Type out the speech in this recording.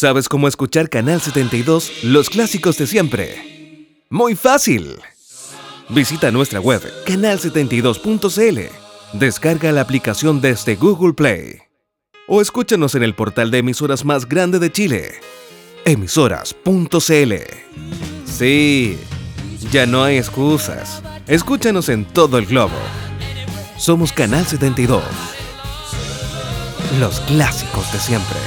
¿Sabes cómo escuchar Canal 72, los clásicos de siempre? Muy fácil. Visita nuestra web canal72.cl. Descarga la aplicación desde Google Play. O escúchanos en el portal de emisoras más grande de Chile, emisoras.cl. Sí, ya no hay excusas. Escúchanos en todo el globo. Somos Canal 72. Los clásicos de siempre.